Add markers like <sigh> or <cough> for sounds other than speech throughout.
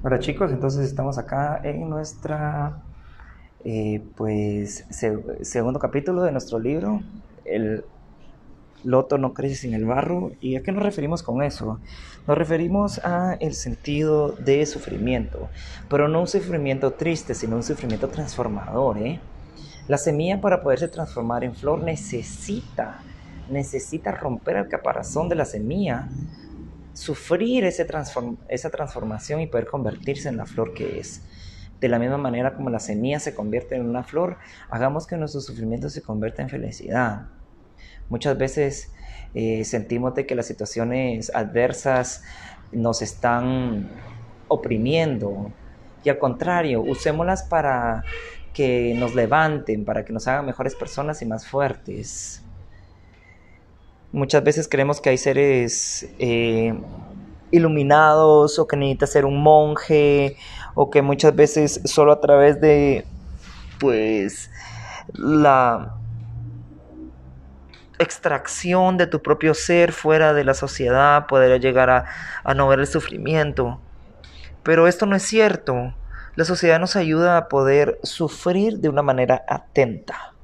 Hola chicos, entonces estamos acá en nuestra eh, pues segundo capítulo de nuestro libro, el loto no crece sin el barro. ¿Y a qué nos referimos con eso? Nos referimos a el sentido de sufrimiento, pero no un sufrimiento triste, sino un sufrimiento transformador. ¿eh? La semilla para poderse transformar en flor necesita, necesita romper el caparazón de la semilla sufrir ese esa transformación y poder convertirse en la flor que es. De la misma manera como la semilla se convierte en una flor, hagamos que nuestro sufrimiento se convierta en felicidad. Muchas veces eh, sentimos de que las situaciones adversas nos están oprimiendo y al contrario, usémoslas para que nos levanten, para que nos hagan mejores personas y más fuertes. Muchas veces creemos que hay seres eh, iluminados o que necesita ser un monje o que muchas veces solo a través de pues la extracción de tu propio ser fuera de la sociedad podría llegar a, a no ver el sufrimiento. Pero esto no es cierto. La sociedad nos ayuda a poder sufrir de una manera atenta.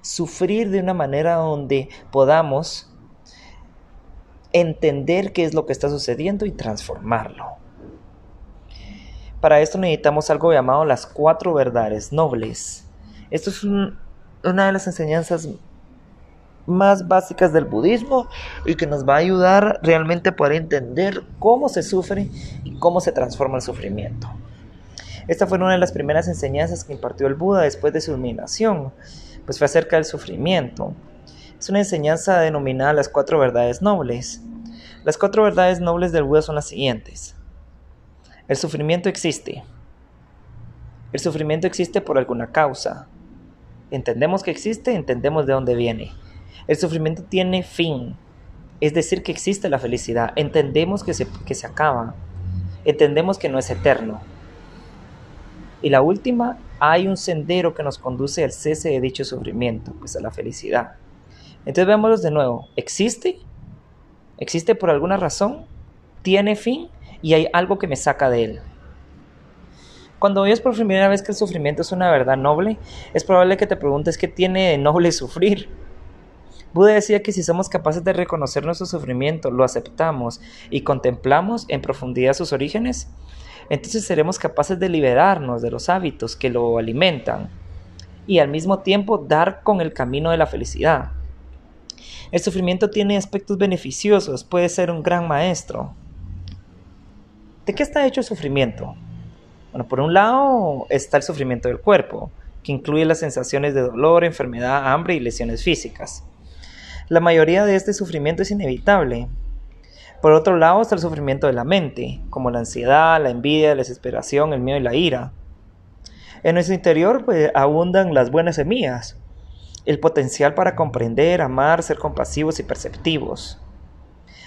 Sufrir de una manera donde podamos entender qué es lo que está sucediendo y transformarlo. Para esto necesitamos algo llamado las cuatro verdades nobles. Esto es una de las enseñanzas más básicas del budismo y que nos va a ayudar realmente a poder entender cómo se sufre y cómo se transforma el sufrimiento. Esta fue una de las primeras enseñanzas que impartió el Buda después de su iluminación, pues fue acerca del sufrimiento. Es una enseñanza denominada las cuatro verdades nobles. Las cuatro verdades nobles del Buda son las siguientes. El sufrimiento existe. El sufrimiento existe por alguna causa. Entendemos que existe, entendemos de dónde viene. El sufrimiento tiene fin, es decir, que existe la felicidad. Entendemos que se, que se acaba. Entendemos que no es eterno. Y la última, hay un sendero que nos conduce al cese de dicho sufrimiento, pues a la felicidad. Entonces veámoslo de nuevo. ¿Existe? ¿Existe por alguna razón? ¿Tiene fin? Y hay algo que me saca de él. Cuando oyes por primera vez que el sufrimiento es una verdad noble, es probable que te preguntes qué tiene de noble <laughs> sufrir. Buda decía que si somos capaces de reconocer nuestro sufrimiento, lo aceptamos y contemplamos en profundidad sus orígenes, entonces seremos capaces de liberarnos de los hábitos que lo alimentan y al mismo tiempo dar con el camino de la felicidad. El sufrimiento tiene aspectos beneficiosos, puede ser un gran maestro. ¿De qué está hecho el sufrimiento? Bueno, por un lado está el sufrimiento del cuerpo, que incluye las sensaciones de dolor, enfermedad, hambre y lesiones físicas. La mayoría de este sufrimiento es inevitable. Por otro lado está el sufrimiento de la mente, como la ansiedad, la envidia, la desesperación, el miedo y la ira. En nuestro interior pues, abundan las buenas semillas, el potencial para comprender, amar, ser compasivos y perceptivos.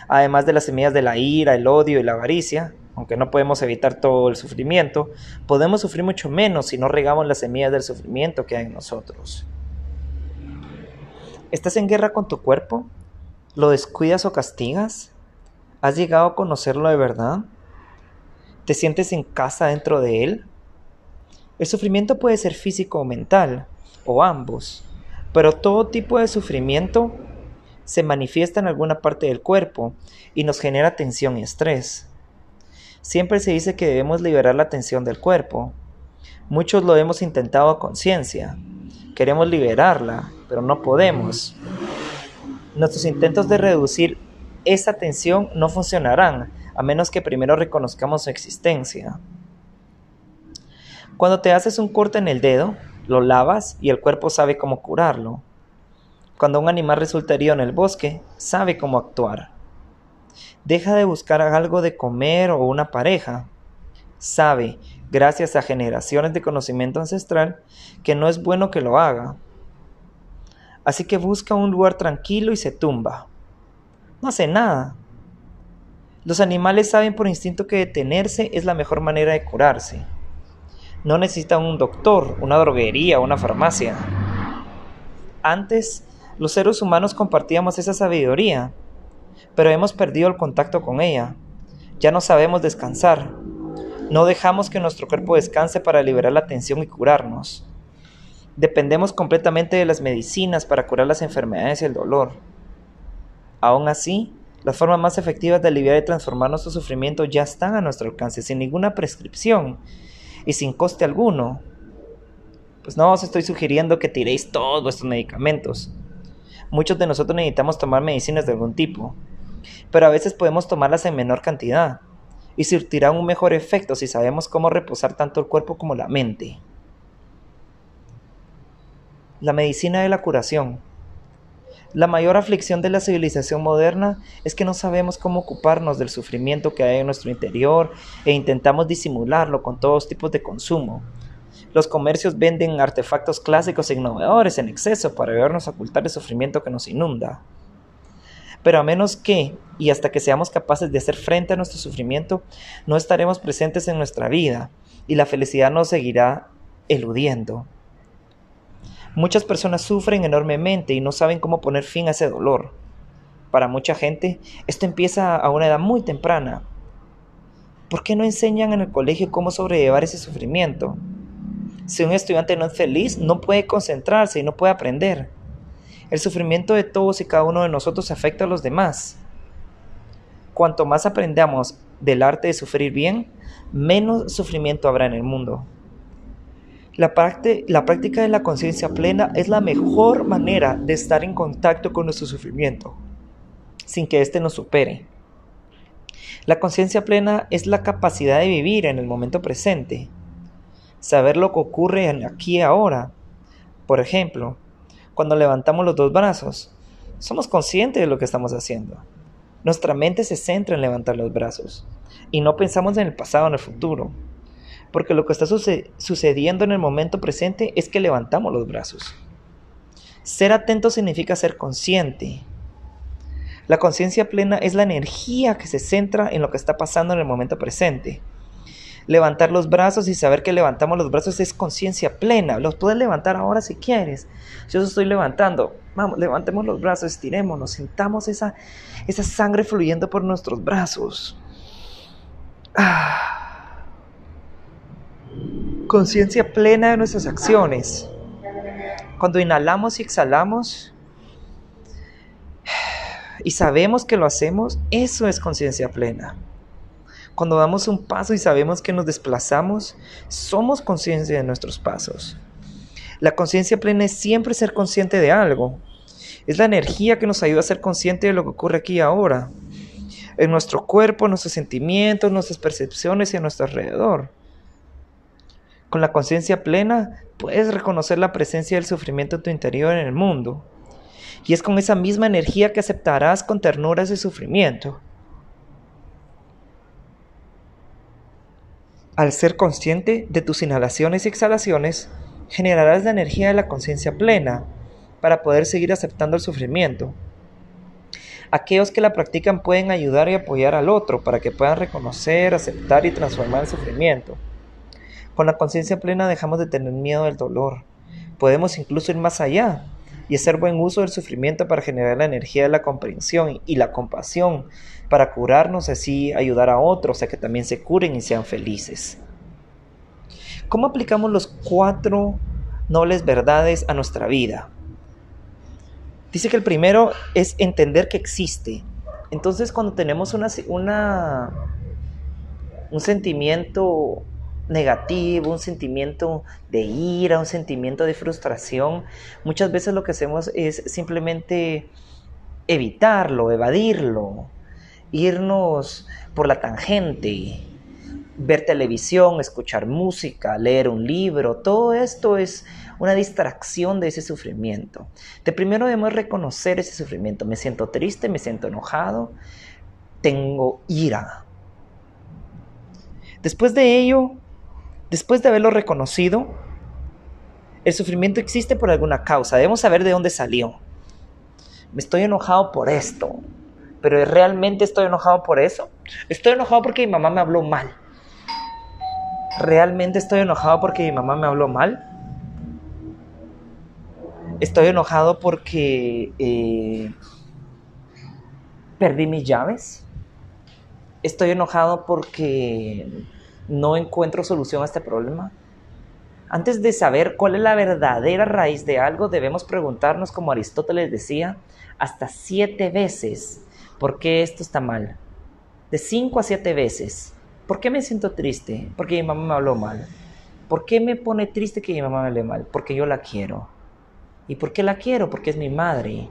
Además de las semillas de la ira, el odio y la avaricia, aunque no podemos evitar todo el sufrimiento, podemos sufrir mucho menos si no regamos las semillas del sufrimiento que hay en nosotros. ¿Estás en guerra con tu cuerpo? ¿Lo descuidas o castigas? ¿Has llegado a conocerlo de verdad? ¿Te sientes en casa dentro de él? El sufrimiento puede ser físico o mental, o ambos. Pero todo tipo de sufrimiento se manifiesta en alguna parte del cuerpo y nos genera tensión y estrés. Siempre se dice que debemos liberar la tensión del cuerpo. Muchos lo hemos intentado a conciencia. Queremos liberarla, pero no podemos. Nuestros intentos de reducir esa tensión no funcionarán a menos que primero reconozcamos su existencia. Cuando te haces un corte en el dedo, lo lavas y el cuerpo sabe cómo curarlo. Cuando un animal resulta herido en el bosque, sabe cómo actuar. Deja de buscar algo de comer o una pareja. Sabe, gracias a generaciones de conocimiento ancestral, que no es bueno que lo haga. Así que busca un lugar tranquilo y se tumba. No hace nada. Los animales saben por instinto que detenerse es la mejor manera de curarse no necesitan un doctor, una droguería, una farmacia. Antes, los seres humanos compartíamos esa sabiduría, pero hemos perdido el contacto con ella. Ya no sabemos descansar. No dejamos que nuestro cuerpo descanse para liberar la tensión y curarnos. Dependemos completamente de las medicinas para curar las enfermedades y el dolor. Aún así, las formas más efectivas de aliviar y transformar nuestro sufrimiento ya están a nuestro alcance, sin ninguna prescripción y sin coste alguno. Pues no os estoy sugiriendo que tiréis todos vuestros medicamentos. Muchos de nosotros necesitamos tomar medicinas de algún tipo, pero a veces podemos tomarlas en menor cantidad y surtirán un mejor efecto si sabemos cómo reposar tanto el cuerpo como la mente. La medicina de la curación. La mayor aflicción de la civilización moderna es que no sabemos cómo ocuparnos del sufrimiento que hay en nuestro interior e intentamos disimularlo con todos tipos de consumo. Los comercios venden artefactos clásicos e innovadores en exceso para ayudarnos a ocultar el sufrimiento que nos inunda. Pero a menos que, y hasta que seamos capaces de hacer frente a nuestro sufrimiento, no estaremos presentes en nuestra vida y la felicidad nos seguirá eludiendo. Muchas personas sufren enormemente y no saben cómo poner fin a ese dolor. Para mucha gente, esto empieza a una edad muy temprana. ¿Por qué no enseñan en el colegio cómo sobrellevar ese sufrimiento? Si un estudiante no es feliz, no puede concentrarse y no puede aprender. El sufrimiento de todos y cada uno de nosotros afecta a los demás. Cuanto más aprendamos del arte de sufrir bien, menos sufrimiento habrá en el mundo. La, la práctica de la conciencia plena es la mejor manera de estar en contacto con nuestro sufrimiento, sin que éste nos supere. La conciencia plena es la capacidad de vivir en el momento presente, saber lo que ocurre aquí y ahora. Por ejemplo, cuando levantamos los dos brazos, somos conscientes de lo que estamos haciendo. Nuestra mente se centra en levantar los brazos y no pensamos en el pasado o en el futuro. Porque lo que está sucediendo en el momento presente es que levantamos los brazos. Ser atento significa ser consciente. La conciencia plena es la energía que se centra en lo que está pasando en el momento presente levantar los brazos y saber que levantamos los brazos es conciencia plena. Los puedes levantar ahora si quieres. Yo estoy levantando. Vamos, levantemos los brazos, estirémonos, sintamos esa, esa sangre fluyendo por nuestros brazos. Ah. Conciencia plena de nuestras acciones. Cuando inhalamos y exhalamos y sabemos que lo hacemos, eso es conciencia plena. Cuando damos un paso y sabemos que nos desplazamos, somos conciencia de nuestros pasos. La conciencia plena es siempre ser consciente de algo. Es la energía que nos ayuda a ser consciente de lo que ocurre aquí y ahora. En nuestro cuerpo, nuestros sentimientos, nuestras percepciones y a nuestro alrededor. Con la conciencia plena puedes reconocer la presencia del sufrimiento en tu interior en el mundo. Y es con esa misma energía que aceptarás con ternura ese sufrimiento. Al ser consciente de tus inhalaciones y exhalaciones, generarás la energía de la conciencia plena para poder seguir aceptando el sufrimiento. Aquellos que la practican pueden ayudar y apoyar al otro para que puedan reconocer, aceptar y transformar el sufrimiento. Con la conciencia plena dejamos de tener miedo del dolor. Podemos incluso ir más allá y hacer buen uso del sufrimiento para generar la energía de la comprensión y la compasión para curarnos, así ayudar a otros a que también se curen y sean felices. ¿Cómo aplicamos los cuatro nobles verdades a nuestra vida? Dice que el primero es entender que existe. Entonces cuando tenemos una, una un sentimiento negativo, un sentimiento de ira, un sentimiento de frustración, muchas veces lo que hacemos es simplemente evitarlo, evadirlo, irnos por la tangente, ver televisión, escuchar música, leer un libro, todo esto es una distracción de ese sufrimiento. De primero debemos reconocer ese sufrimiento. Me siento triste, me siento enojado, tengo ira. Después de ello, después de haberlo reconocido, el sufrimiento existe por alguna causa. Debemos saber de dónde salió. Me estoy enojado por esto pero ¿realmente estoy enojado por eso? Estoy enojado porque mi mamá me habló mal. ¿Realmente estoy enojado porque mi mamá me habló mal? Estoy enojado porque eh, perdí mis llaves. Estoy enojado porque no encuentro solución a este problema. Antes de saber cuál es la verdadera raíz de algo, debemos preguntarnos, como Aristóteles decía, hasta siete veces, ¿por qué esto está mal? De cinco a siete veces. ¿Por qué me siento triste? Porque mi mamá me habló mal. ¿Por qué me pone triste que mi mamá me hable mal? Porque yo la quiero. ¿Y por qué la quiero? Porque es mi madre.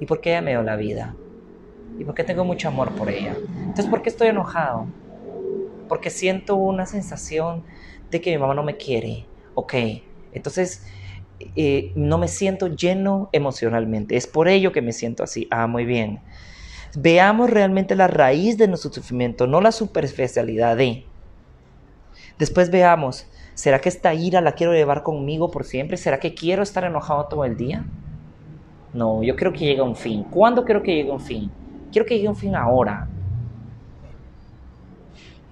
¿Y por qué ella me dio la vida? ¿Y por qué tengo mucho amor por ella? Entonces, ¿por qué estoy enojado? Porque siento una sensación de que mi mamá no me quiere. Ok, entonces eh, no me siento lleno emocionalmente. Es por ello que me siento así. Ah, muy bien. Veamos realmente la raíz de nuestro sufrimiento, no la superficialidad de. Después veamos, ¿será que esta ira la quiero llevar conmigo por siempre? ¿Será que quiero estar enojado todo el día? No, yo quiero que llegue a un fin. ¿Cuándo quiero que llegue un fin? Quiero que llegue un fin ahora.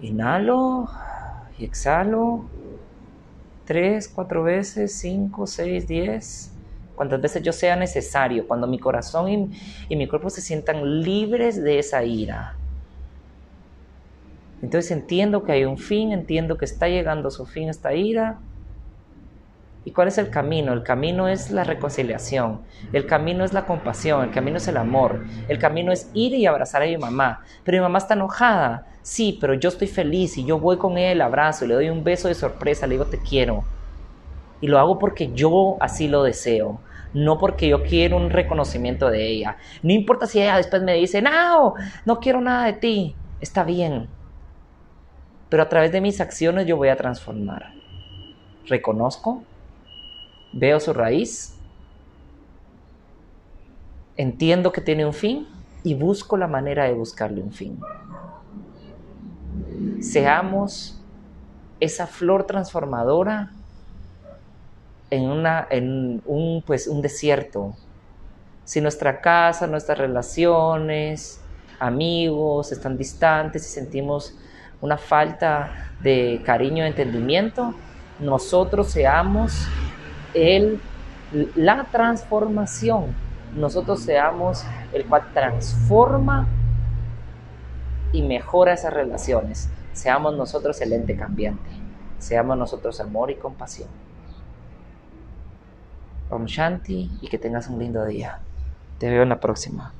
Inhalo y exhalo. Tres, cuatro veces, cinco, seis, diez. Cuantas veces yo sea necesario, cuando mi corazón y, y mi cuerpo se sientan libres de esa ira. Entonces entiendo que hay un fin, entiendo que está llegando a su fin esta ira. ¿Y cuál es el camino? El camino es la reconciliación, el camino es la compasión, el camino es el amor, el camino es ir y abrazar a mi mamá. Pero mi mamá está enojada, sí, pero yo estoy feliz y yo voy con él, abrazo le doy un beso de sorpresa, le digo te quiero. Y lo hago porque yo así lo deseo, no porque yo quiero un reconocimiento de ella. No importa si ella después me dice, no, no quiero nada de ti, está bien. Pero a través de mis acciones yo voy a transformar. Reconozco, veo su raíz, entiendo que tiene un fin y busco la manera de buscarle un fin. Seamos esa flor transformadora en, una, en un, pues, un desierto. Si nuestra casa, nuestras relaciones, amigos están distantes y sentimos una falta de cariño y entendimiento, nosotros seamos el, la transformación, nosotros seamos el cual transforma y mejora esas relaciones. Seamos nosotros el ente cambiante, seamos nosotros amor y compasión. Om Shanti y que tengas un lindo día. Te veo en la próxima.